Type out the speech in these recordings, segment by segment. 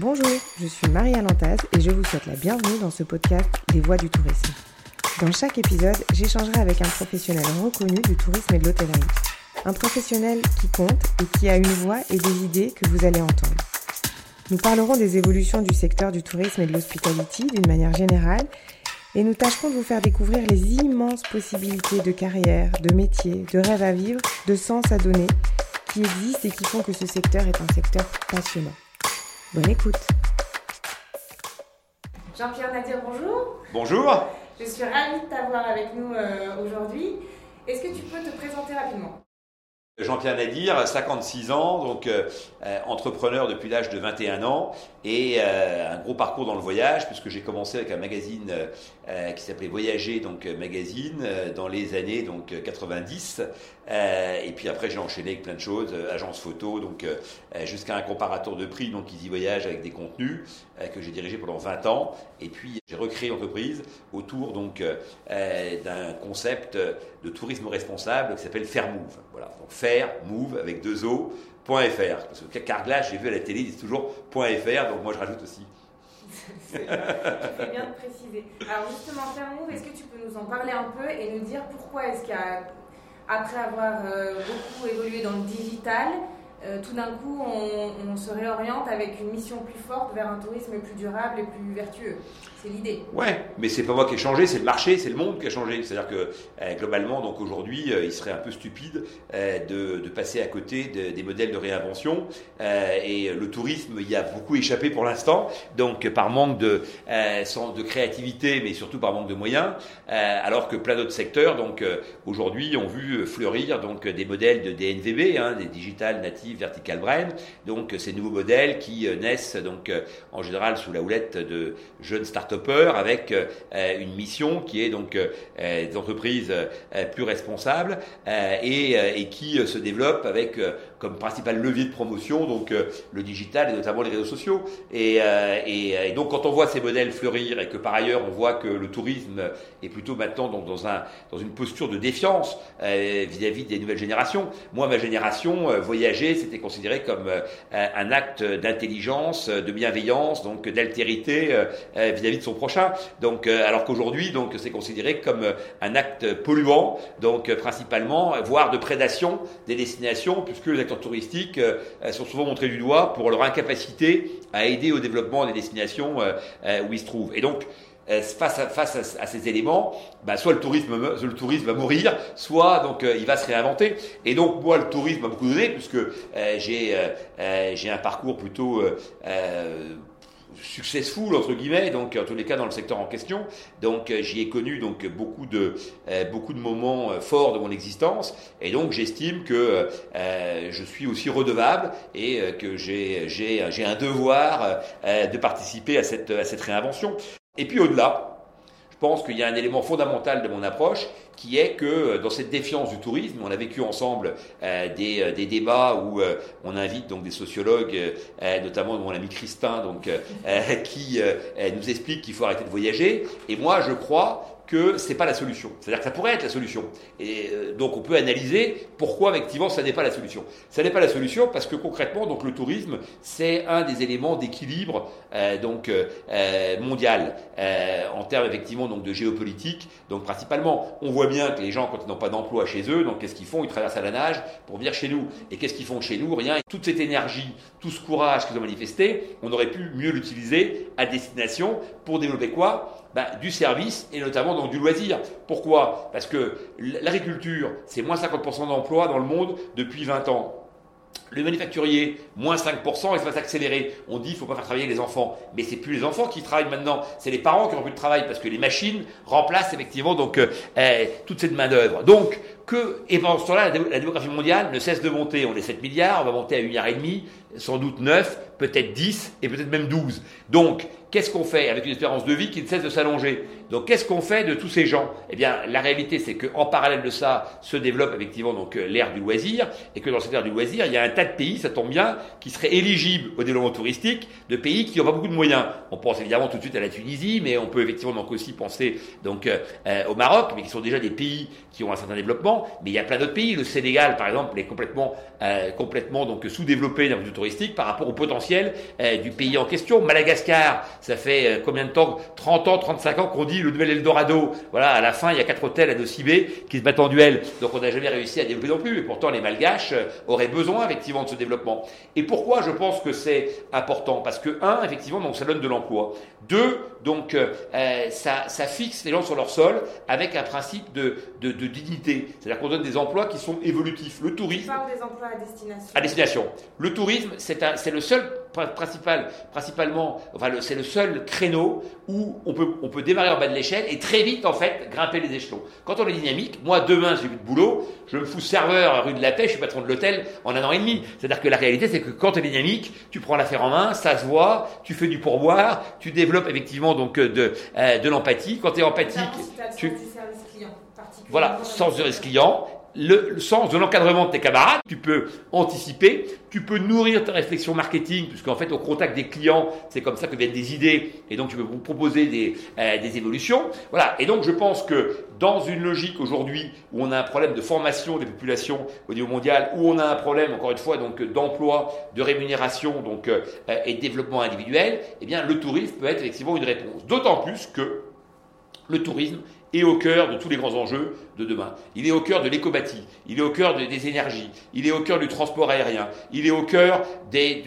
Bonjour, je suis Marie Lantaz et je vous souhaite la bienvenue dans ce podcast des voix du tourisme. Dans chaque épisode, j'échangerai avec un professionnel reconnu du tourisme et de l'hôtellerie. Un professionnel qui compte et qui a une voix et des idées que vous allez entendre. Nous parlerons des évolutions du secteur du tourisme et de l'hospitality d'une manière générale et nous tâcherons de vous faire découvrir les immenses possibilités de carrière, de métier, de rêve à vivre, de sens à donner qui existent et qui font que ce secteur est un secteur passionnant. Bonne écoute. Jean-Pierre Nadir, bonjour. Bonjour. Je suis ravie de t'avoir avec nous euh, aujourd'hui. Est-ce que tu peux te présenter rapidement? Jean-Pierre Nadir, 56 ans, donc euh, euh, entrepreneur depuis l'âge de 21 ans et euh, un gros parcours dans le voyage puisque j'ai commencé avec un magazine qui s'appelait Voyager, donc magazine dans les années donc 90 et puis après j'ai enchaîné avec plein de choses, agence photo, donc jusqu'à un comparateur de prix, donc Easy Voyage avec des contenus que j'ai dirigé pendant 20 ans et puis j'ai recréé l'entreprise autour donc d'un concept de tourisme responsable qui s'appelle Fairmove. Voilà, donc Fair Move avec deux O. .fr, parce que Carglass, j'ai vu à la télé, ils disent toujours .fr, donc moi je rajoute aussi. Bien de préciser. Alors justement, Fairmove, est-ce que tu peux nous en parler un peu et nous dire pourquoi est-ce qu'après avoir euh, beaucoup évolué dans le digital, euh, tout d'un coup, on, se réoriente avec une mission plus forte vers un tourisme plus durable et plus vertueux? C'est l'idée. Ouais, mais c'est pas moi qui ai changé, c'est le marché, c'est le monde qui a changé. C'est-à-dire que euh, globalement, donc aujourd'hui, euh, il serait un peu stupide de, passer à côté des modèles de réinvention. et le tourisme y a beaucoup échappé pour l'instant, donc par manque de, de créativité, mais surtout par manque de moyens. alors que plein d'autres secteurs, donc aujourd'hui, ont vu fleurir donc des modèles de DNVB, hein, des digital natifs Vertical Brain. Donc ces nouveaux modèles qui euh, naissent donc euh, en général sous la houlette de jeunes avec euh, une mission qui est donc des entreprises plus responsables et, qui se développent avec comme principal levier de promotion donc le digital et notamment les réseaux sociaux. Et, et, donc quand on voit ces modèles fleurir et que par ailleurs on voit que le tourisme est plutôt maintenant donc dans, un, dans une posture de défiance vis-à-vis -vis des nouvelles générations. Moi, ma génération, voyager, c'était considéré comme euh, un acte d'intelligence, de bienveillance, donc d'altérité euh, euh, vis-à-vis de son prochain. Donc, alors qu'aujourd'hui, donc, c'est considéré comme un acte polluant, donc principalement, voire de prédation des destinations, puisque touristiques sont souvent montrés du doigt pour leur incapacité à aider au développement des destinations où ils se trouvent. Et donc, euh, face à, face à, ces éléments, bah, soit le tourisme, le tourisme va mourir, soit donc euh, il va se réinventer. Et donc moi, le tourisme m'a beaucoup donné puisque euh, j'ai j'ai un parcours plutôt successful entre guillemets donc en tous les cas dans le secteur en question. Donc j'y ai connu donc beaucoup de beaucoup de moments forts de mon existence. Et donc j'estime que je suis aussi redevable et que j'ai j'ai un devoir de participer à cette à cette réinvention. Et puis au-delà, pense qu'il y a un élément fondamental de mon approche qui est que euh, dans cette défiance du tourisme, on a vécu ensemble euh, euh, des, débats où on invite donc des sociologues, notamment mon ami Christin, qui nous explique qu'il faut arrêter de voyager. Et moi, je crois que c'est pas la solution. C'est-à-dire que ça pourrait être la solution. Et euh, donc on peut analyser pourquoi effectivement ça n'est pas la solution. Ça n'est pas la solution parce que concrètement donc le tourisme c'est un des éléments d'équilibre euh, donc euh, mondial en termes effectivement donc de géopolitique. Donc principalement on voit bien que les gens quand ils n'ont pas d'emploi chez eux donc qu'est-ce qu'ils font? Ils traversent à la nage pour venir chez nous. Et qu'est-ce qu'ils font chez nous? Rien. toute cette énergie, tout ce courage qu'ils ont manifesté, on aurait pu mieux l'utiliser à destination pour développer quoi? Bah, du service et notamment donc du loisir. Pourquoi? Parce que l'agriculture, c'est moins 50% d'emplois dans le monde depuis 20 ans. Le manufacturier, moins 5%, il va s'accélérer. On dit ne faut pas faire travailler les enfants. Mais c'est plus les enfants qui travaillent maintenant, c'est les parents qui ont plus de travail parce que les machines remplacent effectivement donc euh, eh, toute cette main-d'œuvre. Donc, que, et pendant ce temps-là, la, démographie mondiale ne cesse de monter. On est 7 milliards, on va monter à 1,5 milliard et sans doute 9, peut-être 10 et peut-être même 12. Donc, qu'est-ce qu'on fait avec une espérance de vie qui ne cesse de s'allonger Donc, qu'est-ce qu'on fait de tous ces gens? Eh bien, la réalité, c'est qu'en parallèle de ça, se développe effectivement donc euh, l'ère du loisir, et que dans cette ère du loisir, il y a un tas de pays, ça tombe bien, qui seraient éligibles au développement touristique, de pays qui n'ont pas beaucoup de moyens. On pense évidemment tout de suite à la Tunisie, mais on peut effectivement donc aussi penser donc euh, euh, au Maroc, mais qui sont déjà des pays qui ont un certain développement. Mais il y a plein d'autres pays. Le Sénégal, par exemple, est complètement complètement donc sous-développé d'un point de vue touristique par rapport au potentiel potentiel du pays en question. Madagascar, ça fait combien de temps 30 ans, 35 ans qu'on dit le nouvel Eldorado. Voilà, à la fin, il y a quatre hôtels à Nocibé qui se battent en duel. Donc on n'a jamais réussi à développer non plus. Et pourtant, les Malgaches auraient besoin effectivement de ce développement. Et pourquoi je pense que c'est important? Parce que, un, effectivement, donc ça donne de l'emploi. Deux, donc ça, ça fixe les gens sur leur sol avec un principe de, de, dignité. C'est-à-dire qu'on donne des emplois qui sont évolutifs. Le tourisme. des emplois à destination. À destination. Le tourisme, c'est le seul principal, principalement, enfin, c'est le seul créneau où on peut, on peut démarrer en bas de l'échelle et très vite, en fait, grimper les échelons. Quand on est dynamique, moi, demain, j'ai eu de boulot, je me fous serveur à rue de la Paix, je suis patron de l'hôtel en un an et demi. C'est-à-dire que la réalité, c'est que quand tu es dynamique, tu prends l'affaire en main, ça se voit, tu fais du pourboire, tu développes effectivement donc de, euh, de l'empathie. Quand tu es empathique, tu... Voilà, sens du service client le, sens de l'encadrement de tes camarades, tu peux anticiper, tu peux nourrir ta réflexion marketing, puisqu'en fait au contact des clients, c'est comme ça que viennent des idées, et donc tu peux vous proposer des, euh, des évolutions. Voilà, et donc je pense que dans une logique aujourd'hui où on a un problème de formation des populations au niveau mondial, où on a un problème encore une fois donc d'emploi, de rémunération donc euh, et de développement individuel, eh bien le tourisme peut être effectivement une réponse. D'autant plus que le tourisme est au cœur de tous les grands enjeux de demain. Il est au cœur de l'éco-bâti, il est au cœur des énergies, il est au cœur du transport aérien, il est au cœur des,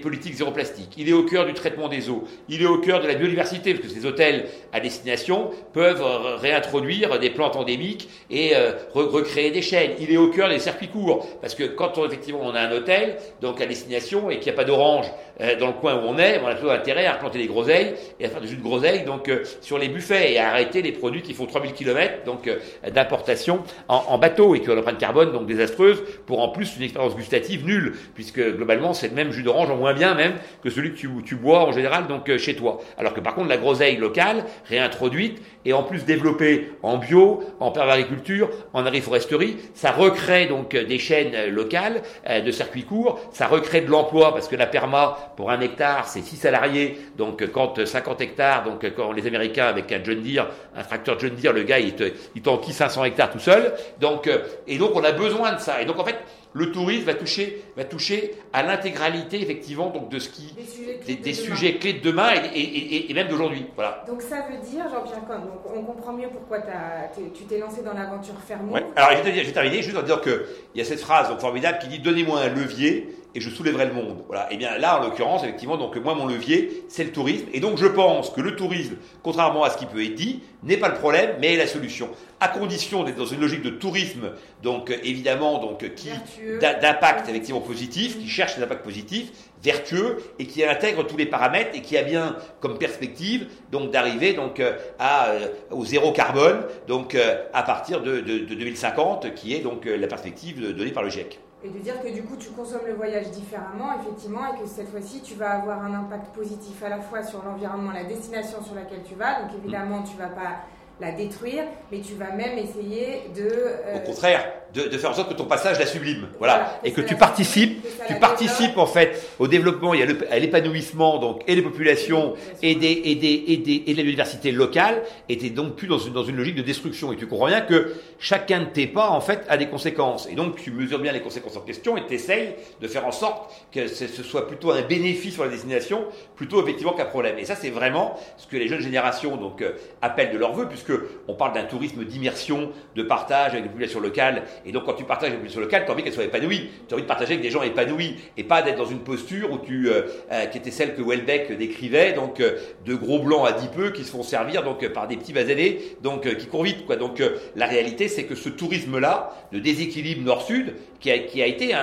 politiques zéro plastique, il est au cœur du traitement des eaux, il est au cœur de la biodiversité, parce que ces hôtels à destination peuvent réintroduire des plantes endémiques et euh, recréer des chaînes. Il est au cœur des circuits courts, parce que quand effectivement on a un hôtel donc à destination et qu'il n'y a pas d'orange euh, dans le coin où on est, on a plutôt intérêt à replanter des groseilles et à faire du jus de groseille donc euh, sur les buffets et à arrêter les produits qui font 3000 km donc euh, d'importation en, bateau et qui ont l'empreinte carbone donc désastreuse pour en plus une expérience gustative nulle puisque globalement c'est le même jus d'orange en moins bien même que celui que tu, tu bois en général donc chez toi. Alors que par contre la groseille locale réintroduite et en plus développée en bio, en permariculture, en agriforesterie, ça recrée donc des chaînes locales de circuits courts, ça recrée de l'emploi parce que la perma pour un hectare, c'est 6 salariés. Donc, quand 50 hectares, donc quand les Américains avec un John Deere, un tracteur John Deere, le gars, il, te, il t'enquille 500 hectares tout seul. Donc, euh, et donc, on a besoin de ça. Et donc, en fait, le tourisme va toucher, va toucher à l'intégralité effectivement donc de ce qui des sujets, clés, de demain et, même d'aujourd'hui. Voilà. Donc ça veut dire, Jean-Pierre Cohn, donc on comprend mieux pourquoi tu t'es lancé dans l'aventure Fermo. Ouais. Alors je vais terminer juste en disant qu'il y a cette phrase formidable qui dit donnez-moi un levier et je soulèverai le monde. Voilà. Et eh bien là, en l'occurrence, effectivement, donc moi mon levier, c'est le tourisme. Et donc je pense que le tourisme, contrairement à ce qui peut être dit, n'est pas le problème, mais est la solution. À condition d'être dans une logique de tourisme, donc évidemment, donc qui d'impact effectivement positif, qui cherche des impacts positifs, vertueux et qui intègre tous les paramètres et qui a bien comme perspective donc d'arriver donc euh, à euh, au zéro carbone donc euh, à partir de, de, de 2050 qui est donc la perspective donnée par le GIEC. Et de dire que du coup, tu consommes le voyage différemment, effectivement, et que cette fois-ci, tu vas avoir un impact positif à la fois sur l'environnement, la destination sur laquelle tu vas. Donc évidemment, tu vas pas la détruire, mais tu vas même essayer de... Euh, Au contraire, de, de, faire en sorte que ton passage la sublime. Voilà. et que tu participes, tu participes en fait au développement, a à l'épanouissement donc et des populations et des, et des, et des, et de la biodiversité locale, et tu donc plus dans une, dans une logique de destruction. Et tu comprends bien que chacun de tes pas en fait a des conséquences. Et donc tu mesures bien les conséquences en question et tu essayes de faire en sorte que ce soit plutôt un bénéfice pour la destination, plutôt effectivement qu'un problème. Et ça c'est vraiment ce que les jeunes générations donc euh, appellent de leur vœu, puisque on parle d'un tourisme d'immersion, de partage avec des populations locales. Et donc, quand tu partages des populations locales, tu as envie qu'elles soient épanouies. Tu as envie de partager avec des gens épanouis et pas d'être dans une posture où tu, euh, euh, qui était celle que Welbeck décrivait, donc euh, de gros blancs à dix peu qui se font servir donc par des petits basanés, donc qui courent vite. Quoi. Donc, la réalité, c'est que ce tourisme-là, de déséquilibre nord-sud, qui a, qui a été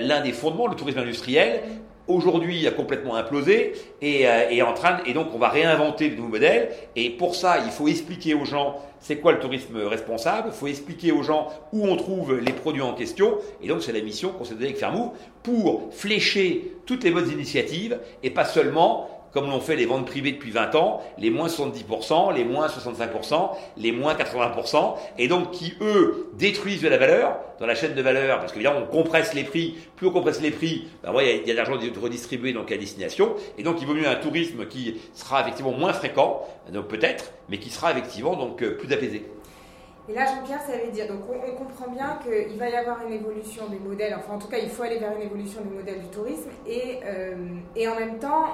l'un des fondements, le tourisme industriel, aujourd'hui a complètement implosé et, euh, en train et donc on va réinventer de nouveaux modèles et pour ça il faut expliquer aux gens c'est quoi le tourisme responsable, il faut expliquer aux gens où on trouve les produits en question. Et donc c'est la mission qu'on s'est donnée avec Fermou pour flécher toutes les bonnes initiatives et pas seulement comme l'ont fait les ventes privées depuis 20 ans, les moins 70%, les moins 65%, les moins 80%, et donc qui, eux, détruisent de la valeur dans la chaîne de valeur, parce qu'évidemment, on compresse les prix, plus on compresse les prix, ben, il y a, de l'argent redistribué donc à destination, et donc il vaut mieux un tourisme qui sera effectivement moins fréquent, donc peut-être, mais qui sera effectivement donc euh, plus apaisé. Et là, Jean-Pierre, ça veut dire, donc on, comprend bien qu'il va y avoir une évolution des modèles, enfin en tout cas, il faut aller vers une évolution des modèles du tourisme, et, euh, et en même temps,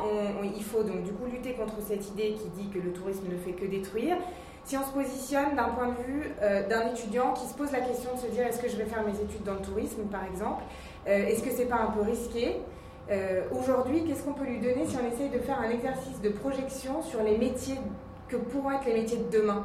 il faut donc du coup lutter contre cette idée qui dit que le tourisme ne fait que détruire. Si on se positionne d'un point de vue euh, d'un étudiant qui se pose la question de se dire est-ce que je vais faire mes études dans le tourisme, par exemple, euh, est-ce que c'est pas un peu risqué Aujourd'hui, qu'est-ce qu'on peut lui donner si on essaye de faire un exercice de projection sur les métiers que pourront être les métiers de demain?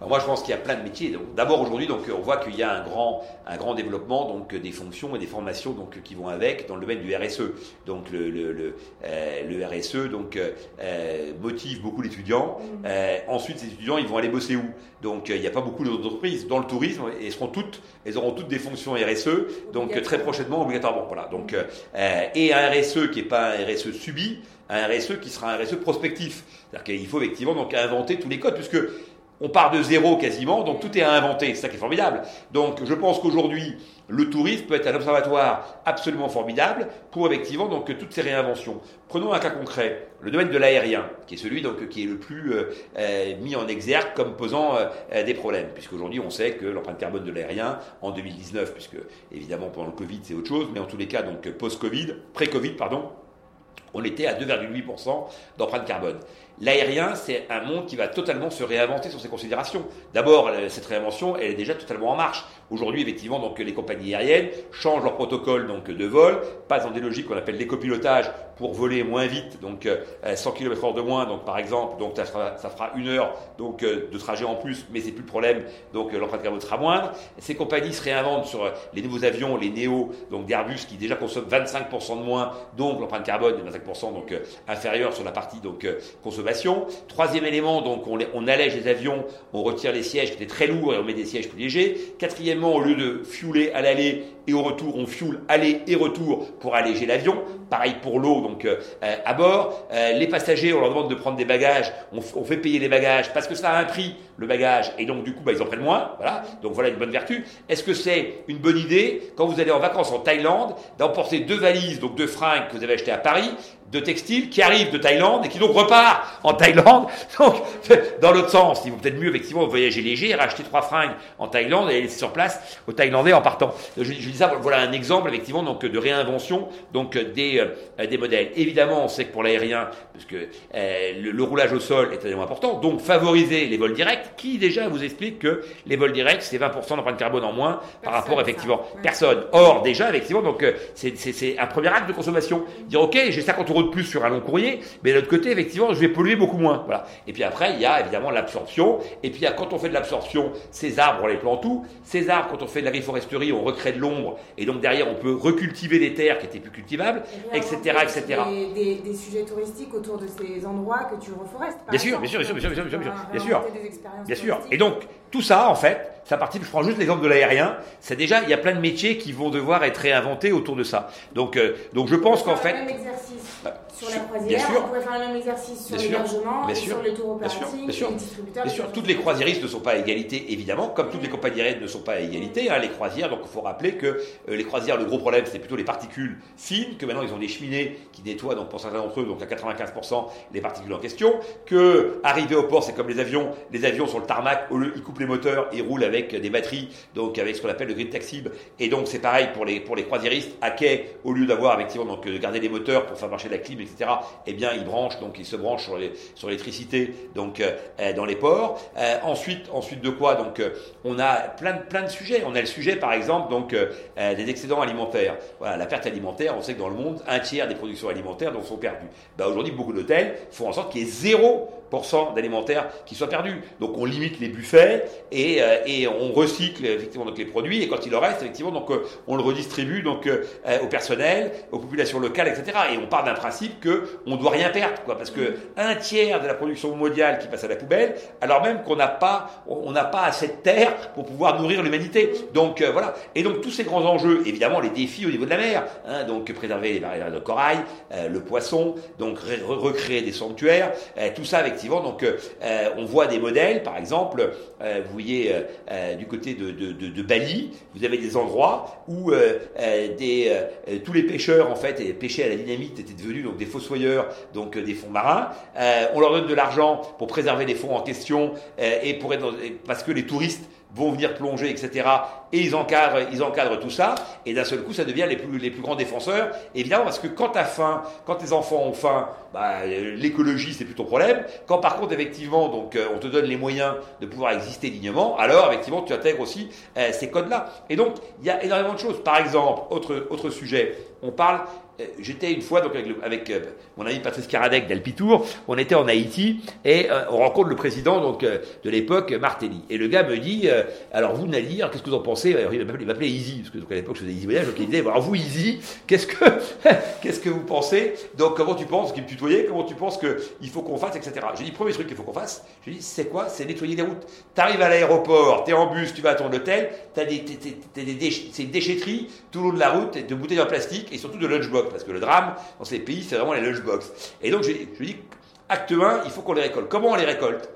Moi, je pense qu'il y a plein de métiers. D'abord, aujourd'hui, donc, on voit qu'il y a un grand, un grand développement donc, des fonctions et des formations donc, qui vont avec dans le domaine du RSE. Donc, le, le, le, euh, RSE donc, euh, motive beaucoup l'étudiant. Mmh. Euh, ensuite, ces étudiants, ils vont aller bosser où? Donc, il n'y a pas beaucoup d'entreprises dans le tourisme et seront toutes, elles auront toutes des fonctions RSE, donc très prochainement, obligatoirement. Voilà. Donc, mmh. et un RSE qui n'est pas un RSE subi, un RSE qui sera un RSE prospectif. C'est-à-dire qu'il faut effectivement donc inventer tous les codes, puisque on part de zéro quasiment, donc tout est à inventer, c'est ça qui est formidable. Donc je pense qu'aujourd'hui, le tourisme peut être un observatoire absolument formidable pour effectivement donc toutes ces réinventions. Prenons un cas concret, le domaine de l'aérien, qui est celui donc qui est le plus euh, euh, mis en exergue comme posant euh, des problèmes, puisqu'aujourd'hui on sait que l'empreinte carbone de l'aérien en 2019, puisque évidemment pendant le Covid c'est autre chose, mais en tous les cas donc post-Covid, pré-Covid pardon, on était à 2,8% d'empreinte carbone. L'aérien, c'est un monde qui va totalement se réinventer sur ses considérations. D'abord, cette réinvention, elle est déjà totalement en marche. Aujourd'hui, effectivement, donc les compagnies aériennes changent leur protocole donc de vol, passent dans des logiques qu'on appelle l'écopilotage pour voler moins vite, donc 100 euh, km/h de moins, donc par exemple, donc ça fera, une heure donc euh, de trajet en plus, mais c'est plus le problème, donc euh, l'empreinte carbone sera moindre. Ces compagnies se réinventent sur les nouveaux avions, les Néo, donc d'Airbus qui déjà consomment 25% de moins, donc l'empreinte carbone est 25% donc inférieure sur la partie donc consommation. Troisième élément, donc on, allège les avions, on retire les sièges qui étaient très lourds et on met des sièges plus légers. Quatrièmement, au lieu de fueler à l'aller et au retour, on fuel aller et retour pour alléger l'avion. Pareil pour l'eau, donc euh, euh, à bord. Euh, les passagers, on leur demande de prendre des bagages, on, on, fait payer les bagages parce que ça a un prix, le bagage, et donc du coup, bah, ils en prennent moins. Voilà, donc voilà une bonne vertu. Est-ce que c'est une bonne idée, quand vous allez en vacances en Thaïlande, d'emporter deux valises, donc deux fringues que vous avez achetées à Paris, de textiles qui arrivent de Thaïlande et qui donc repart en Thaïlande. Donc, dans l'autre sens, il vaut peut-être mieux effectivement voyager léger, racheter trois fringues en Thaïlande et laisser sur place aux Thaïlandais en partant. Je, je dis ça, voilà un exemple effectivement donc de réinvention donc des euh, des modèles. Évidemment, on sait que pour l'aérien, parce que euh, le, roulage au sol est tellement important, donc favoriser les vols directs. Qui déjà vous explique que les vols directs c'est 20% d'empreinte carbone en moins par rapport effectivement personne. Or déjà effectivement donc euh, c'est un premier acte de consommation. Dire ok j'ai 50 euros de plus sur un long courrier, mais de l'autre côté, effectivement, je vais polluer beaucoup moins. Voilà. Et puis après, il y a évidemment l'absorption. Et puis quand on fait de l'absorption, ces arbres, on les plante où? Ces arbres, quand on fait de l'agriforesterie, on recrée de l'ombre. Et donc derrière, on peut recultiver des terres qui étaient plus cultivables, etc. etc. Des, des, sujets touristiques autour de ces endroits que tu reforestes. bien, sûr, bien sûr, bien sûr, bien sûr, bien sûr, bien sûr, bien sûr. Et donc, tout ça, en fait, ça partit, je prends juste l'exemple de l'aérien, c'est déjà, il y a plein de métiers qui vont devoir être réinventés autour de ça. Donc, euh, donc je pense qu'en fait sur la croisière, on pourrait faire le même exercice sur l'hébergement, sur les tours opératifs, bien sûr, les distributeurs. Bien sûr, toutes les croisiéristes ne sont pas à égalité, évidemment, comme toutes les compagnies aériennes ne sont pas à égalité. Hein, les croisières, donc il faut rappeler que euh, les croisières, le gros problème, c'est plutôt les particules fines, que maintenant ils ont des cheminées qui nettoient, donc pour certains d'entre eux, donc à 95% les particules en question, que arriver au port, c'est comme les avions, les avions sur le tarmac, au lieu, ils coupent les moteurs, ils roulent avec des batteries, donc avec ce qu'on appelle le grid taxi, et donc c'est pareil pour les, pour les croisiéristes, à quai, au lieu d'avoir effectivement donc euh, garder les moteurs pour faire marcher la clim, etc., eh bien, ils branchent, donc ils se branchent sur, l'électricité, donc euh, euh, dans les ports. Euh, ensuite, ensuite de quoi Donc, on a plein de, sujets. On a le sujet, par exemple, donc des excédents alimentaires. Voilà, la perte alimentaire. On sait que dans le monde, un tiers des productions alimentaires sont perdues. Bah, aujourd'hui, beaucoup d'hôtels font en sorte qu'il y ait zéro d'alimentaires qui soient perdus. Donc on limite les buffets et, on recycle effectivement les produits et quand il en reste effectivement donc on le redistribue donc au personnel, aux populations locales, etc. Et on part d'un principe que on doit rien perdre quoi parce que un tiers de la production mondiale qui passe à la poubelle alors même qu'on n'a pas on n'a pas assez de terre pour pouvoir nourrir l'humanité. Donc voilà. Et donc tous ces grands enjeux, évidemment les défis au niveau de la mer, hein, donc préserver les barrières de corail, le poisson, donc recréer des sanctuaires, tout ça avec donc euh, euh, on voit des modèles, par exemple, euh, vous voyez du côté de, Bali, vous avez des endroits où des, tous les pêcheurs en fait pêchaient à la dynamite étaient devenus donc des fossoyeurs, donc des fonds marins. on leur donne de l'argent pour préserver les fonds en question et pour être parce que les touristes vont venir plonger, etc. Et ils encadrent, ils encadrent tout ça. Et d'un seul coup, ça devient les plus, les plus grands défenseurs. Évidemment, parce que quand tu as faim, quand tes enfants ont faim, bah, l'écologie, c'est plus ton problème. Quand par contre, effectivement, donc, euh, on te donne les moyens de pouvoir exister dignement, alors effectivement, tu intègres aussi euh, ces codes-là. Et donc, il y a énormément de choses. Par exemple, autre, autre sujet, on parle euh, J'étais une fois donc avec, euh, mon ami Patrice Caradec d'Alpitour, on était en Haïti et euh, on rencontre le président donc de l'époque Martelly. Et le gars me dit alors vous Nadir, qu'est-ce que vous en pensez? Il m'appelait Easy parce que donc, à l'époque je faisais Easy Voyage, donc il disait alors vous Easy, qu'est-ce que qu'est-ce que vous pensez? Donc comment tu penses? Qu'il me tutoyait Comment tu penses qu'il faut qu'on fasse etc. J'ai dit premier truc qu'il faut qu'on fasse. Je dis c'est quoi? C'est nettoyer les routes. Tu arrives à l'aéroport, tu es en bus, tu vas à ton hôtel, t'as des, des c'est une déchetterie tout le long de la route de bouteilles en plastique et surtout de lunchbox parce que le drame dans ces pays, c'est vraiment les lunchbox. Et donc, je, je dis, acte 1, il faut qu'on les récolte. Comment on les récolte?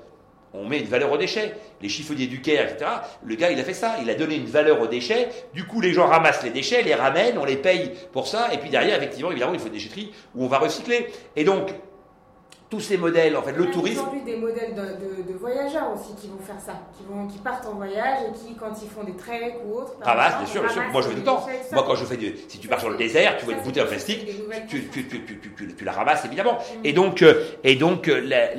On met une valeur aux déchets. Les chiffonniers du Caire, etc. Le gars, il a fait ça. Il a donné une valeur aux déchets. Du coup, les gens ramassent les déchets, les ramènent, on les paye pour ça. Et puis derrière, effectivement, évidemment, il faut une déchetterie où on va recycler. Et donc, tous ces modèles, en fait, le tourisme. Il y a des modèles de, voyageurs aussi qui vont faire ça, qui, vont, qui partent en voyage et qui, quand ils font des treks ou autres. Ramassent, bien sûr, bien sûr. Moi, je fais tout le temps. Moi, quand je fais du. Si tu pars sur le désert, tu vois une bouteille en plastique, tu, tu, tu, tu, la ramasses, évidemment. Mm. Et donc, euh, et donc euh, la,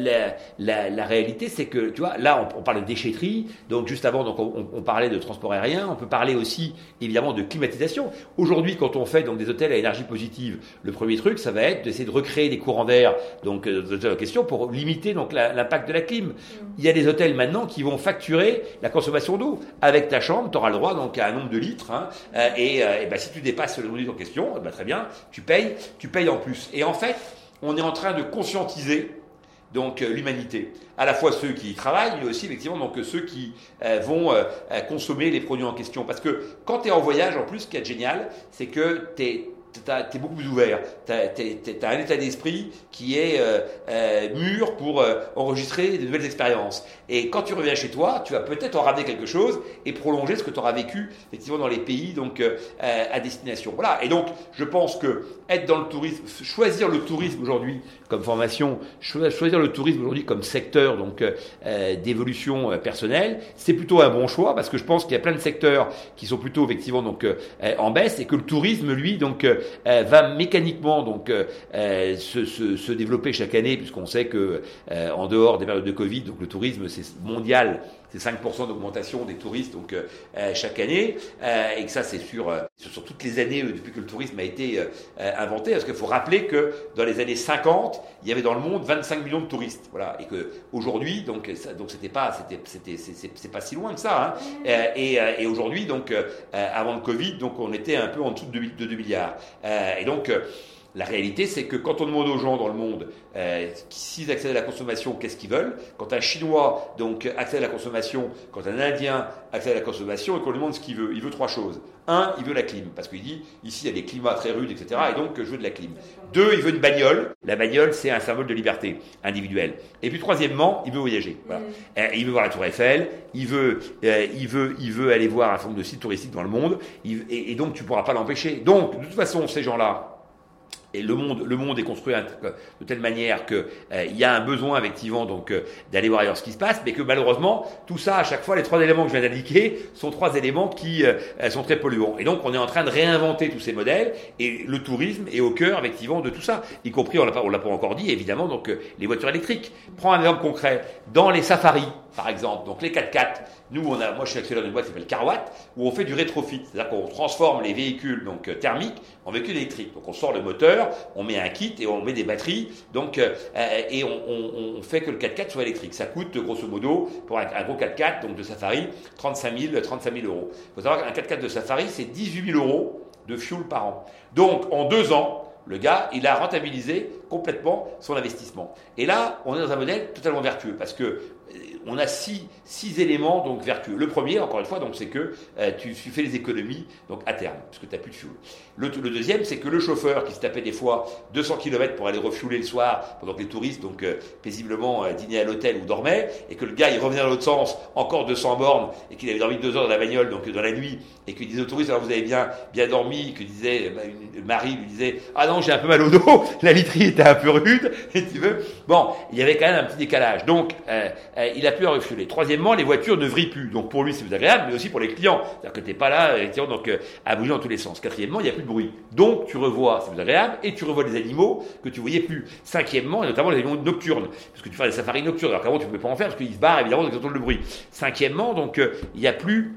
la, la, réalité, c'est que, tu vois, là, on, parle de déchetterie. Donc, juste avant, donc, on, on, parlait de transport aérien. On peut parler aussi, évidemment, de climatisation. Aujourd'hui, quand on fait donc, des hôtels à énergie positive, le premier truc, ça va être d'essayer de recréer des courants d'air. Donc, euh, la question pour limiter donc l'impact de la clim. Mm. Il y a des hôtels maintenant qui vont facturer la consommation d'eau. Avec ta chambre, tu auras le droit donc à un nombre de litres. Hein, euh, et, euh, et ben, si tu dépasses le nombre en question, ben, très bien, tu payes, tu payes en plus. Et en fait, on est en train de conscientiser donc euh, l'humanité, à la fois ceux qui y travaillent, mais aussi effectivement donc ceux qui vont consommer les produits en question. Parce que quand tu es en voyage, en plus, ce qui est génial, c'est que tu es tu es beaucoup plus ouvert. Tu as, un état d'esprit qui est euh, euh, mûr pour euh, enregistrer de nouvelles expériences. Et quand tu reviens chez toi, tu vas peut-être en ramener quelque chose et prolonger ce que tu auras vécu effectivement dans les pays donc à destination. Voilà. Et donc, je pense que être dans le tourisme, choisir le tourisme aujourd'hui comme formation, choisir le tourisme aujourd'hui comme secteur donc d'évolution personnelle, c'est plutôt un bon choix parce que je pense qu'il y a plein de secteurs qui sont plutôt effectivement donc en baisse et que le tourisme lui donc euh, va mécaniquement donc euh, euh, se, se, se, développer chaque année, puisqu'on sait que en dehors des périodes de Covid, donc le tourisme c'est mondial, c'est 5% d'augmentation des touristes donc chaque année, et que ça c'est sur, sur toutes les années depuis que le tourisme a été inventé, parce qu'il faut rappeler que dans les années 50, il y avait dans le monde 25 millions de touristes, voilà, et que aujourd'hui donc ça, donc c'était pas c'était c'était c'est pas si loin que ça, hein, et, et aujourd'hui donc avant le Covid donc on était un peu en dessous de 2, 2 milliards. Euh, et donc, euh, la réalité, c'est que quand on demande aux gens dans le monde euh, s'ils accèdent à la consommation, qu'est-ce qu'ils veulent, quand un Chinois donc accède à la consommation, quand un Indien accède à la consommation, et qu'on lui demande ce qu'il veut, il veut trois choses. Un, il veut la clim, parce qu'il dit ici il y a des climats très rudes, etc. Et donc je veux de la clim. Deux, il veut une bagnole. La bagnole, c'est un symbole de liberté individuelle. Et puis troisièmement, il veut voyager. Voilà. Mm. il veut voir la Tour Eiffel. Il veut, il veut, il veut aller voir un certain nombre de sites touristiques dans le monde. et, et donc tu pourras pas l'empêcher. Donc de toute façon, ces gens-là et le monde, le monde est construit de telle manière qu'il euh, y a un besoin effectivement donc euh, d'aller voir ailleurs ce qui se passe, mais que malheureusement tout ça à chaque fois les trois éléments que je viens d'indiquer sont trois éléments qui euh, sont très polluants. Et donc on est en train de réinventer tous ces modèles et le tourisme est au cœur effectivement de tout ça, y compris on l'a pas l'a pas encore dit évidemment donc les voitures électriques. Prends un exemple concret dans les safaris par exemple, donc les 4x4 nous, on a, moi, je suis actionnaire d'une boîte qui s'appelle Carwatt, où on fait du rétrofit. C'est-à-dire qu'on transforme les véhicules donc thermiques en véhicules électriques. Donc, on sort le moteur, on met un kit et on met des batteries. Donc, euh, euh, et on, fait que le 4x4 soit électrique. Ça coûte, grosso modo, pour un, gros 4x4, donc de Safari, 35 000, 35 000 euros. Il faut savoir qu'un 4x4 de Safari, c'est 18 000 euros de fuel par an. Donc, en deux ans, le gars, il a rentabilisé complètement son investissement. Et là, on est dans un modèle totalement vertueux parce que on a six, six, éléments donc vertueux. Le premier, encore une fois, donc c'est que euh, tu, fais les économies donc à terme, parce que tu n'as plus de fuel. Le, deuxième, c'est que le chauffeur qui se tapait des fois 200 km pour aller refueler le soir, pendant que les touristes donc euh, paisiblement euh, dînaient à l'hôtel ou dormaient, et que le gars il revenait dans l'autre sens, encore 200 bornes, et qu'il avait dormi deux heures dans la bagnole, donc dans la nuit, et qu'il disait aux touristes alors vous avez bien bien dormi, que disait Marie lui disait ah non j'ai un peu mal au dos, la literie était un peu rude, si tu veux. Bon, il y avait quand même un petit décalage. Donc, il a pu reculer. Troisièmement, les voitures ne vrillent plus. Donc, pour lui, c'est plus agréable, mais aussi pour les clients. C'est-à-dire que tu n'es pas là, donc, euh, à bouger dans tous les sens. Quatrièmement, il n'y a plus de bruit. Donc, tu revois, c'est plus agréable, et tu revois des animaux que tu voyais plus. Cinquièmement, et notamment les animaux nocturnes. Parce que tu fais des safaris nocturnes. Alors qu'avant, tu ne pouvais pas en faire parce qu'ils se barrent, évidemment, donc ils entendent le bruit. Cinquièmement, donc, il n'y a plus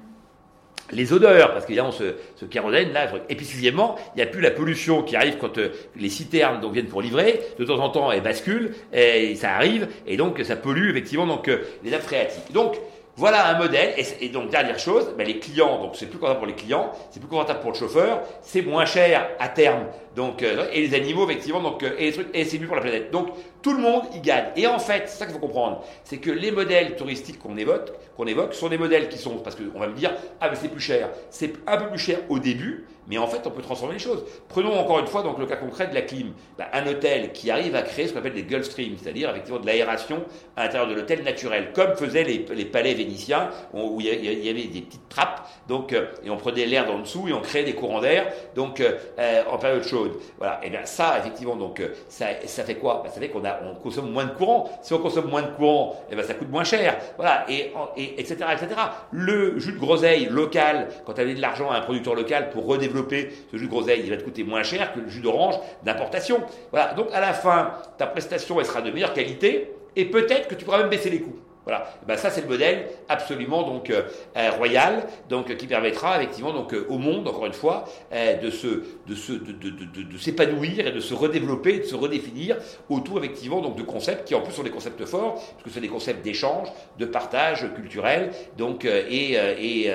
les odeurs, parce qu'évidemment ce, ce kérosène là, et puis sixièmement, il n'y a plus la pollution qui arrive quand euh, les citernes donc, viennent pour livrer, de temps en temps elles basculent, et ça arrive, et donc ça pollue effectivement donc, euh, les nappes phréatiques. Donc voilà un modèle, et, donc dernière chose, ben, les clients, donc c'est plus confortable pour les clients, c'est plus confortable pour le chauffeur, c'est moins cher à terme, donc, euh, et les animaux effectivement, donc, et, et c'est mieux pour la planète. Donc tout le monde y gagne. Et en fait, c'est ça qu'il faut comprendre, c'est que les modèles touristiques qu'on évoque, qu'on évoque sont des modèles qui sont, parce qu'on va me dire, ah mais c'est plus cher. C'est un peu plus cher au début, mais en fait on peut transformer les choses. Prenons encore une fois donc le cas concret de la clim. Ben, un hôtel qui arrive à créer ce qu'on appelle des Gulf Streams, c'est-à-dire effectivement de l'aération à l'intérieur de l'hôtel naturel, comme faisaient les, palais vénitiens, où il y avait des petites trappes, donc, euh, et on prenait l'air dans dessous et on créait des courants d'air, donc euh, euh, en période chaude. Voilà. Et bien ça, effectivement, donc ça, ça fait quoi? Ben, Ça fait qu'on a on consomme moins de courant. Si on consomme moins de courant, eh ben, ça coûte moins cher. Voilà, et, et, etc., etc. Le jus de groseille local, quand tu de l'argent à un producteur local pour redévelopper ce jus de groseille, il va te coûter moins cher que le jus d'orange d'importation. Voilà, donc à la fin, ta prestation, sera de meilleure qualité, et peut-être que tu pourras même baisser les coûts. Voilà, eh ben ça c'est le modèle absolument donc euh, euh, royal, donc qui permettra effectivement donc euh, au monde encore une fois de se de se de, de, de, s'épanouir et de se redévelopper, de se redéfinir autour effectivement donc de concepts qui en plus sont des concepts forts, parce que c'est des concepts d'échange, de partage culturel, donc et et,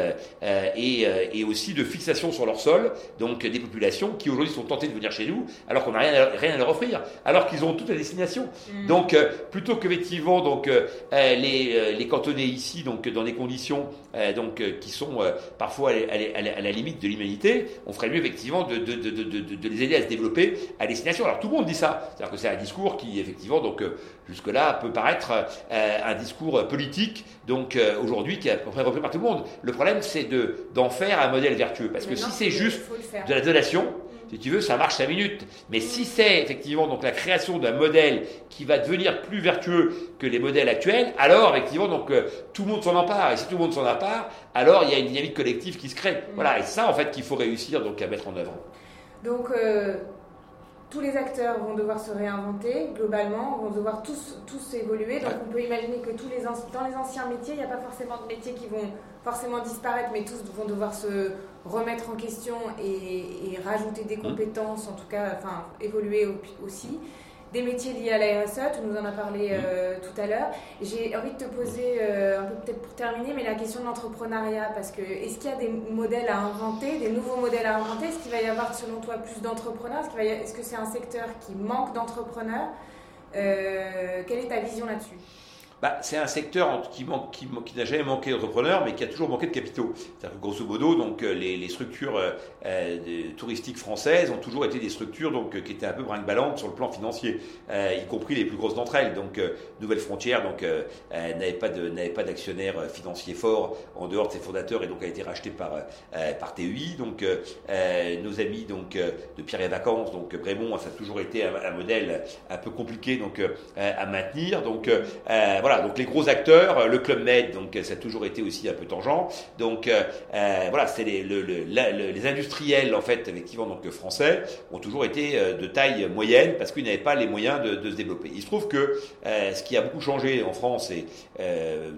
et et aussi de fixation sur leur sol, donc des populations qui aujourd'hui sont tentées de venir chez nous alors qu'on n'a rien à, rien à leur offrir, alors qu'ils ont toute la destination. Mmh. Donc plutôt qu'effectivement donc les euh, les, cantonner ici, donc dans des conditions euh, donc, euh, qui sont parfois à, la limite de l'humanité, on ferait mieux effectivement de, de, les aider à se développer à destination. Alors tout le monde dit ça, c'est-à-dire que c'est un discours qui effectivement donc jusque-là peut paraître un discours politique, donc aujourd'hui qui est à peu près repris par tout le monde. Le problème c'est d'en faire un modèle vertueux, parce que si c'est juste de la donation, si tu veux, ça marche 5 minutes. Mais si c'est effectivement donc la création d'un modèle qui va devenir plus vertueux que les modèles actuels, alors effectivement donc euh, tout le monde s'en empare. Et si tout le monde s'en empare, alors il y a une dynamique collective qui se crée. Voilà, et ça en fait qu'il faut réussir donc à mettre en œuvre. Donc euh, tous les acteurs vont devoir se réinventer globalement, vont devoir tous, tous évoluer. Donc on peut imaginer que tous les dans les anciens métiers, il n'y a pas forcément de métiers qui vont forcément disparaître, mais tous vont devoir se remettre en question et, rajouter des mmh. compétences, en tout cas, enfin évoluer aussi des métiers liés à la RSE, tu nous en as parlé euh, tout à l'heure. J'ai envie de te poser, euh, un peu peut-être pour terminer, mais la question de l'entrepreneuriat, parce que est-ce qu'il y a des modèles à inventer, des nouveaux modèles à inventer? Est-ce qu'il va y avoir, selon toi, plus d'entrepreneurs? Est-ce que c'est un secteur qui manque d'entrepreneurs? Euh, Quelle est ta vision là-dessus? Bah, c'est un secteur qui, n'a jamais manqué d'entrepreneurs, mais qui a toujours manqué de capitaux. C'est-à-dire que grosso modo, donc, euh, les, structures euh, euh touristiques françaises ont toujours été des structures donc, qui étaient un peu brinque-ballantes sur le plan financier, y compris les plus grosses d'entre elles. Donc, Nouvelle Frontière n'avait pas d'actionnaire financier fort en dehors de ses fondateurs et donc a été racheté par, par TEI. Donc, nos amis donc, de Pierre et Vacances, donc Brémont, ça a toujours été un, un modèle un peu compliqué donc, à maintenir. Donc, voilà voilà, donc les gros acteurs, euh, le Club Med, donc ça a toujours été aussi un peu tangent. Donc euh, euh, voilà, c'est les, industriels en fait, effectivement, donc français, ont toujours été de taille moyenne parce qu'ils n'avaient pas les moyens de, se développer. Il se trouve que ce qui a beaucoup changé en France et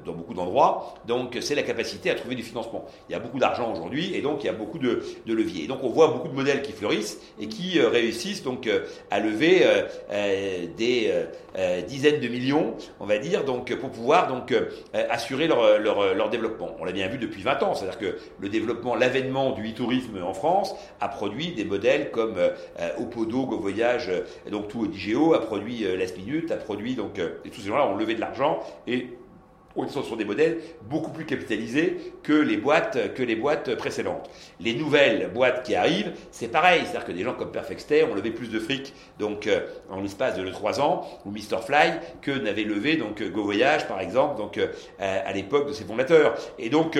dans beaucoup d'endroits, donc c'est la capacité à trouver du financement. Il y a beaucoup d'argent aujourd'hui et donc il y a beaucoup de, leviers. Donc on voit beaucoup de modèles qui fleurissent et qui réussissent donc à lever des dizaines de millions, on va dire, pour pouvoir donc euh, assurer leur, développement. On l'a bien vu depuis 20 ans, c'est-à-dire que le développement, l'avènement du e-tourisme en France a produit des modèles comme euh, Opodo, Go Voyage, donc tout Digeo, a produit Last Minute, a produit donc et tous ces gens-là ont levé de l'argent et sont sur des modèles beaucoup plus capitalisés que les boîtes que les boîtes précédentes. Les nouvelles boîtes qui arrivent, c'est pareil, c'est-à-dire que des gens comme Perfectstay ont levé plus de fric donc euh, en l'espace de 3 ans ou Mr Fly que n'avait levé donc Go Voyage par exemple donc euh, à l'époque de ses fondateurs. Et donc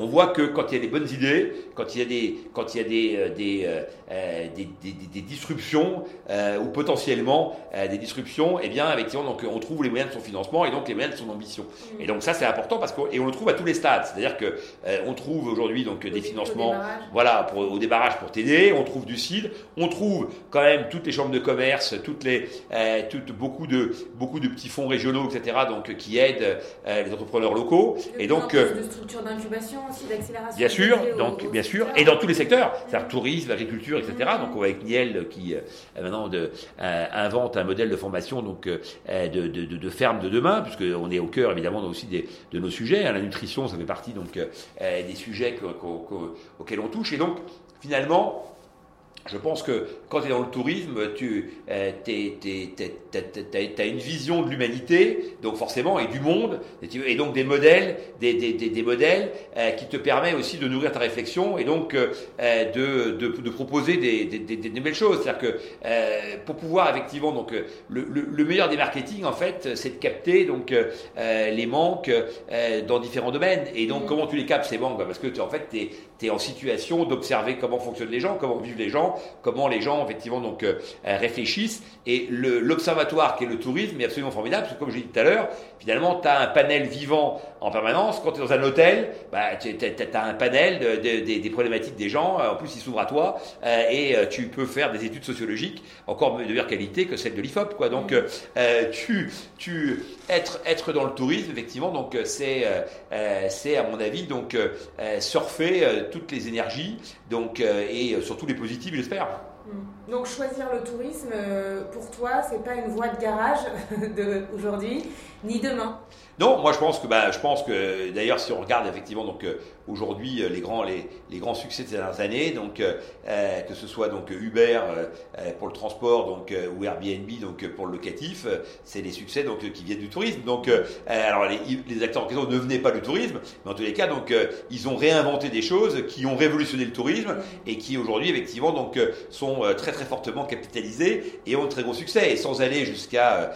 on voit que quand il y a des bonnes idées, quand il y a des, quand il y a des, euh, des, euh, euh, des, des, des, disruptions ou potentiellement des disruptions, eh bien, effectivement, donc on trouve les moyens de son financement et donc les moyens de son ambition. Et donc ça, c'est important parce qu'on et on le trouve à tous les stades. C'est-à-dire que on trouve aujourd'hui donc des financements, voilà, pour, au débarrage pour t'aider. On trouve du CID, on trouve quand même toutes les chambres de commerce, toutes les, toutes, beaucoup de, beaucoup de petits fonds régionaux, etc. Donc qui aident les entrepreneurs locaux. Et donc de structures d'incubation aussi, d'accélération. Bien sûr, donc bien sûr, et dans tous les secteurs, c'est-à-dire tourisme, agriculture, etc. Mm. Donc avec Niel qui euh, maintenant de, euh, invente un modèle de formation donc euh, de, de, de, ferme de demain, puisque on est au cœur évidemment aussi des, de nos sujets. Hein. La nutrition, ça fait partie donc des sujets auxquels on touche, et donc finalement je pense que quand tu es dans le tourisme, tu euh, as une vision de l'humanité, donc forcément, et du monde, et, donc des modèles, des, des, des, modèles euh, qui te permettent aussi de nourrir ta réflexion et donc euh, de, de, de, proposer des, des, belles choses. C'est-à-dire que euh, pour pouvoir effectivement, donc le, le, meilleur des marketing, en fait, c'est de capter donc les manques dans différents domaines. Et donc, mmh. comment tu les captes ces manques? Bah, Parce que en fait, tu es en situation d'observer comment fonctionnent les gens, comment vivent les gens comment les gens effectivement donc euh, réfléchissent. Et l'observatoire qui est le tourisme est absolument formidable, parce que comme je l'ai dit tout à l'heure, finalement, tu as un panel vivant en permanence. Quand tu es dans un hôtel, bah, tu as un panel des problématiques des gens, en plus ils s'ouvrent à toi, euh, et euh, tu peux faire des études sociologiques encore de meilleure qualité que celles de l'IFOP. Quoi. Donc, tu, tu, être, être dans le tourisme, effectivement, donc c'est, c'est à mon avis, donc surfer toutes les énergies, donc, et surtout les positives j'espère. Hmm. Donc choisir le tourisme, euh, pour toi, c'est pas une voie de garage d'aujourd'hui, ni demain non, moi je pense que, bah, je pense que d'ailleurs si on regarde effectivement donc euh, aujourd'hui euh, les grands les, les, grands succès de ces dernières années, donc euh, que ce soit donc Uber pour le transport donc ou Airbnb donc pour le locatif, c'est des succès donc qui viennent du tourisme. Donc alors les, les, acteurs en question ne venaient pas du tourisme, mais en tous les cas donc ils ont réinventé des choses qui ont révolutionné le tourisme et qui aujourd'hui effectivement donc sont très très fortement capitalisés et ont de très gros succès et sans aller jusqu'à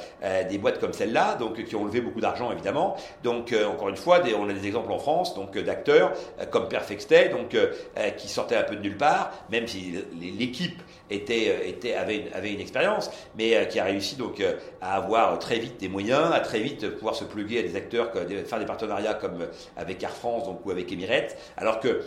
des boîtes comme celle-là donc ont levé beaucoup d'argent évidemment. Donc, euh, encore une fois, on a des exemples en France donc euh, d'acteurs euh, comme Perfect Stay, donc qui sortaient un peu de nulle part, même si l'équipe était, était, avait, une, avait une expérience, mais qui a réussi donc à avoir très vite des moyens, à très vite pouvoir se pluguer à des acteurs, faire des partenariats comme avec Air France donc, ou avec Emirates, alors que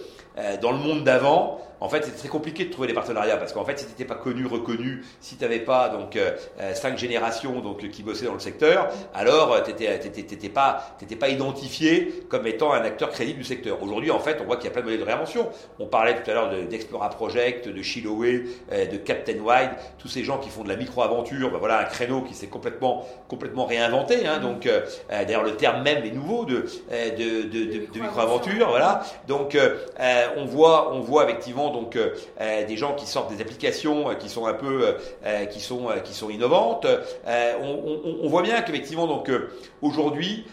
dans le monde d'avant, en fait, c'était très compliqué de trouver des partenariats parce qu'en fait, si tu n'étais pas connu, reconnu, si tu n'avais pas donc euh, euh, cinq générations donc qui bossaient dans le secteur, alors euh, tu n'étais pas, pas identifié comme étant un acteur crédible du secteur. Aujourd'hui, en fait, on voit qu'il y a plein de modèles de réinvention. On parlait tout à l'heure d'Explora Project, de Chiloé, de Captain Wide, tous ces gens qui font de la micro-aventure. Ben voilà un créneau qui s'est complètement, complètement réinventé. Hein, donc, d'ailleurs, le terme même est nouveau de, de, de, de micro-aventure. Voilà. Donc, on voit, on effectivement euh, euh, des gens qui sortent des applications euh, qui sont un peu qui sont qui sont innovantes. On, voit bien qu'effectivement aujourd'hui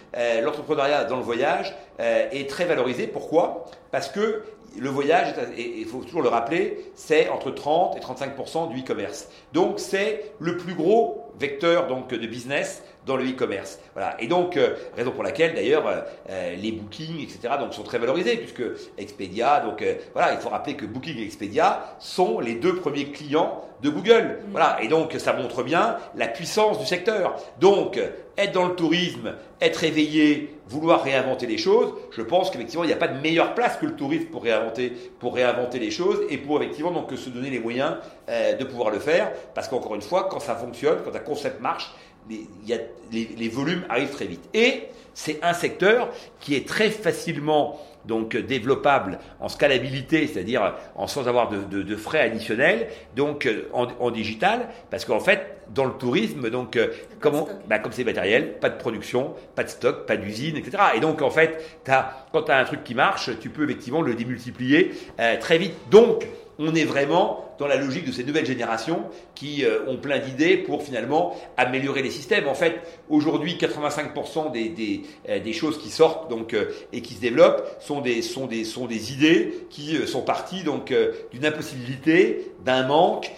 l'entrepreneuriat dans le voyage est très valorisé. Pourquoi? Parce que le voyage, il faut toujours le rappeler, c'est entre 30 et 35% du e-commerce. Donc c'est le plus gros vecteur donc de business dans le e-commerce. Voilà. Et donc, euh, raison pour laquelle d'ailleurs euh, euh, les bookings, etc., donc, sont très valorisés, puisque Expedia, donc voilà, il faut rappeler que Booking et Expedia sont les deux premiers clients de Google. Mm. Voilà. Et donc, ça montre bien la puissance du secteur. Donc, être dans le tourisme, être éveillé, vouloir réinventer les choses, je pense qu'effectivement, il n'y a pas de meilleure place que le tourisme pour réinventer, pour réinventer les choses et pour effectivement donc se donner les moyens de pouvoir le faire. Parce qu'encore une fois, quand ça fonctionne, quand un concept marche, les, y a, les, volumes arrivent très vite. Et c'est un secteur qui est très facilement donc développable en scalabilité, c'est-à-dire en sans avoir de, frais additionnels, donc en, digital, parce qu'en fait, dans le tourisme, donc comment, bah, comme c'est matériel, pas de production, pas de stock, pas d'usine, etc. Et donc en fait, as, quand tu as un truc qui marche, tu peux effectivement le démultiplier euh, très vite. Donc on est vraiment dans la logique de ces nouvelles générations qui euh, ont plein d'idées pour finalement améliorer les systèmes. En fait, aujourd'hui, 85% des, des, euh, des, choses qui sortent euh, et qui se développent sont des, idées qui sont parties d'une impossibilité, d'un manque,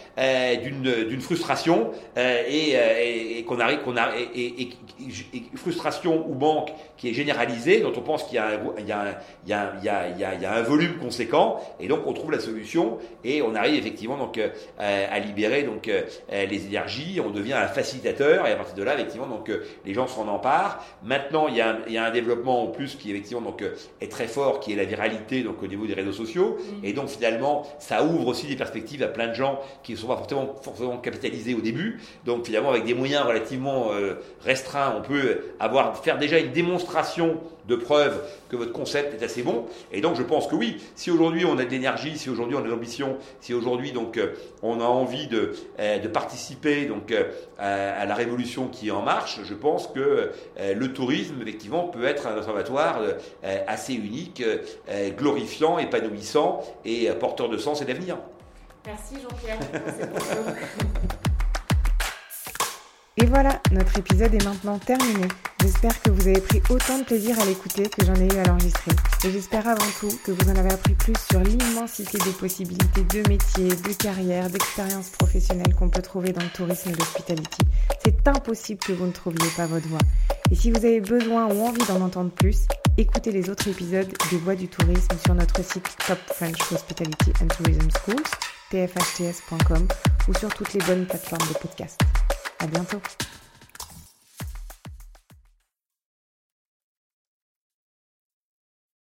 d'une frustration et, frustration ou manque qui est généralisé, dont on pense qu'il y a un volume conséquent, et donc on trouve la solution et on arrive effectivement donc à libérer donc les énergies, on devient un facilitateur et à partir de là effectivement donc les gens s'en emparent. Maintenant il y, a un, il y a un développement en plus qui effectivement donc est très fort, qui est la viralité donc au niveau des réseaux sociaux, et donc finalement ça ouvre aussi des perspectives à plein de gens qui ne sont pas forcément, forcément capitalisés au début. Donc finalement avec des moyens relativement restreints, on peut avoir faire déjà une démonstration de preuve que votre concept est assez bon. Et donc je pense que oui, si aujourd'hui on a de l'énergie, si aujourd'hui on a de l'ambition, si aujourd'hui donc euh, on a envie de, euh, de participer donc euh, à, la révolution qui est en marche, je pense que le tourisme effectivement peut être un observatoire assez unique, glorifiant, épanouissant et porteur de sens et d'avenir. Merci Jean-Pierre. Et voilà, notre épisode est maintenant terminé. J'espère que vous avez pris autant de plaisir à l'écouter que j'en ai eu à l'enregistrer. Et j'espère avant tout que vous en avez appris plus sur l'immensité des possibilités de métiers, de carrière, d'expériences professionnelles qu'on peut trouver dans le tourisme et l'hospitality. C'est impossible que vous ne trouviez pas votre voie. Et si vous avez besoin ou envie d'en entendre plus, écoutez les autres épisodes des Voix du tourisme sur notre site Top French Hospitality and Tourism Schools, tfhts.com ou sur toutes les bonnes plateformes de podcast. À bientôt.